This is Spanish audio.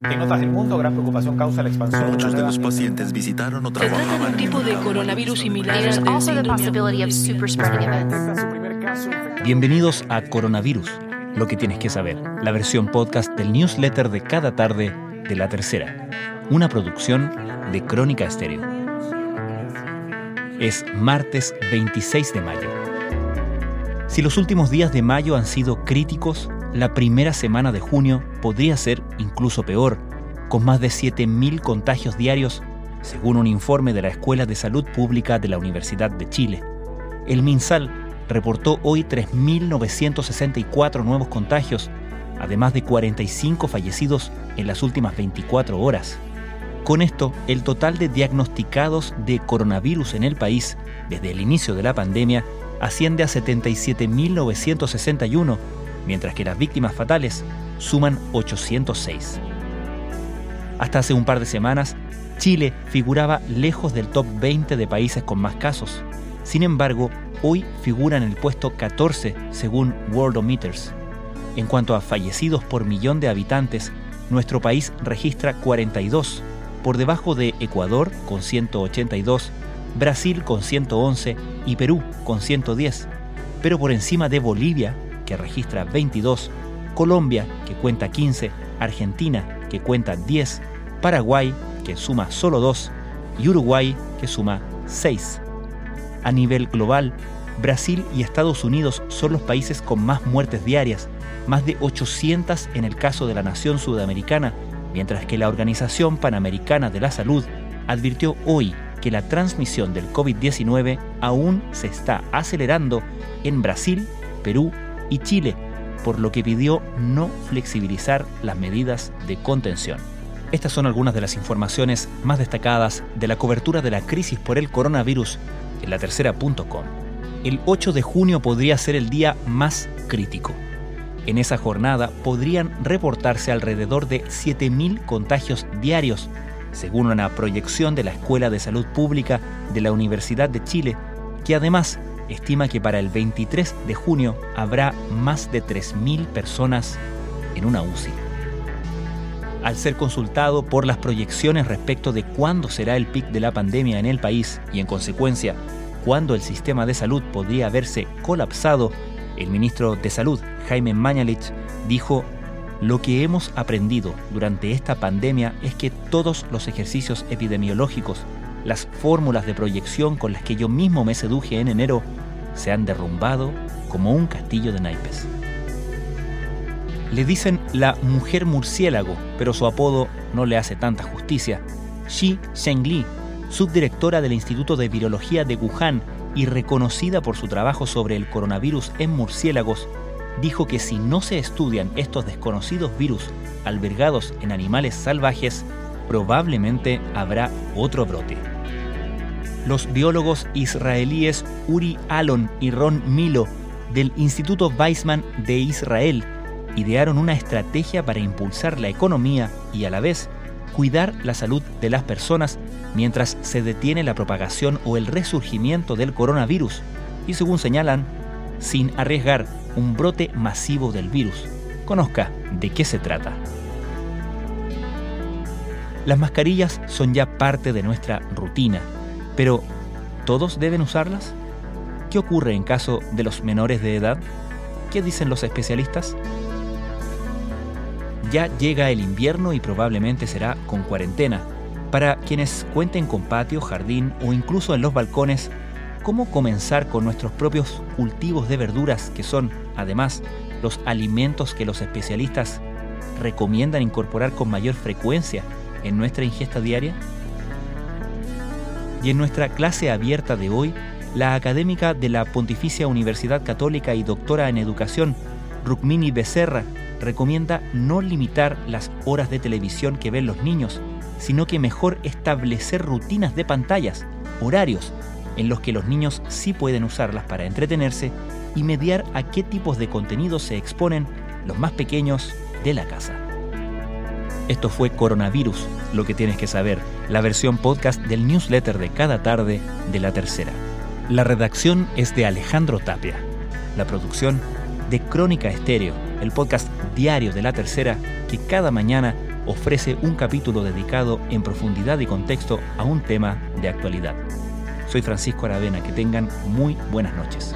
En otras del mundo, gran preocupación causa la expansión. Muchos de los pacientes visitaron o Se trata de un tipo de coronavirus similar caso. Bienvenidos a Coronavirus, lo que tienes que saber, la versión podcast del newsletter de cada tarde de La Tercera, una producción de Crónica Estéreo. Es martes 26 de mayo. Si los últimos días de mayo han sido críticos, la primera semana de junio podría ser incluso peor, con más de 7.000 contagios diarios, según un informe de la Escuela de Salud Pública de la Universidad de Chile. El MinSal reportó hoy 3.964 nuevos contagios, además de 45 fallecidos en las últimas 24 horas. Con esto, el total de diagnosticados de coronavirus en el país desde el inicio de la pandemia asciende a 77.961, mientras que las víctimas fatales suman 806. Hasta hace un par de semanas, Chile figuraba lejos del top 20 de países con más casos. Sin embargo, hoy figura en el puesto 14 según Worldometers. En cuanto a fallecidos por millón de habitantes, nuestro país registra 42, por debajo de Ecuador con 182, Brasil con 111 y Perú con 110, pero por encima de Bolivia, que registra 22, Colombia, que cuenta 15, Argentina, que cuenta 10, Paraguay, que suma solo 2, y Uruguay, que suma 6. A nivel global, Brasil y Estados Unidos son los países con más muertes diarias, más de 800 en el caso de la nación sudamericana, mientras que la Organización Panamericana de la Salud advirtió hoy que la transmisión del COVID-19 aún se está acelerando en Brasil, Perú y Chile, por lo que pidió no flexibilizar las medidas de contención. Estas son algunas de las informaciones más destacadas de la cobertura de la crisis por el coronavirus en la tercera.com. El 8 de junio podría ser el día más crítico. En esa jornada podrían reportarse alrededor de 7.000 contagios diarios, según una proyección de la Escuela de Salud Pública de la Universidad de Chile, que además estima que para el 23 de junio habrá más de 3.000 personas en una UCI. Al ser consultado por las proyecciones respecto de cuándo será el pic de la pandemia en el país y en consecuencia cuándo el sistema de salud podría haberse colapsado, el ministro de Salud, Jaime Mañalich, dijo, lo que hemos aprendido durante esta pandemia es que todos los ejercicios epidemiológicos, las fórmulas de proyección con las que yo mismo me seduje en enero, se han derrumbado como un castillo de naipes. Le dicen la mujer murciélago, pero su apodo no le hace tanta justicia. Xi Zhengli, subdirectora del Instituto de Virología de Wuhan y reconocida por su trabajo sobre el coronavirus en murciélagos, dijo que si no se estudian estos desconocidos virus albergados en animales salvajes, probablemente habrá otro brote. Los biólogos israelíes Uri Alon y Ron Milo del Instituto Weizmann de Israel idearon una estrategia para impulsar la economía y a la vez cuidar la salud de las personas mientras se detiene la propagación o el resurgimiento del coronavirus y según señalan, sin arriesgar un brote masivo del virus. Conozca de qué se trata. Las mascarillas son ya parte de nuestra rutina, pero ¿todos deben usarlas? ¿Qué ocurre en caso de los menores de edad? ¿Qué dicen los especialistas? Ya llega el invierno y probablemente será con cuarentena. Para quienes cuenten con patio, jardín o incluso en los balcones, ¿cómo comenzar con nuestros propios cultivos de verduras que son, además, los alimentos que los especialistas recomiendan incorporar con mayor frecuencia en nuestra ingesta diaria? Y en nuestra clase abierta de hoy, la académica de la Pontificia Universidad Católica y doctora en educación, Rukmini Becerra, recomienda no limitar las horas de televisión que ven los niños, sino que mejor establecer rutinas de pantallas, horarios, en los que los niños sí pueden usarlas para entretenerse y mediar a qué tipos de contenidos se exponen los más pequeños de la casa. Esto fue Coronavirus, lo que tienes que saber, la versión podcast del newsletter de cada tarde de la tercera. La redacción es de Alejandro Tapia. La producción de Crónica Estéreo, el podcast diario de la tercera que cada mañana ofrece un capítulo dedicado en profundidad y contexto a un tema de actualidad. Soy Francisco Aravena, que tengan muy buenas noches.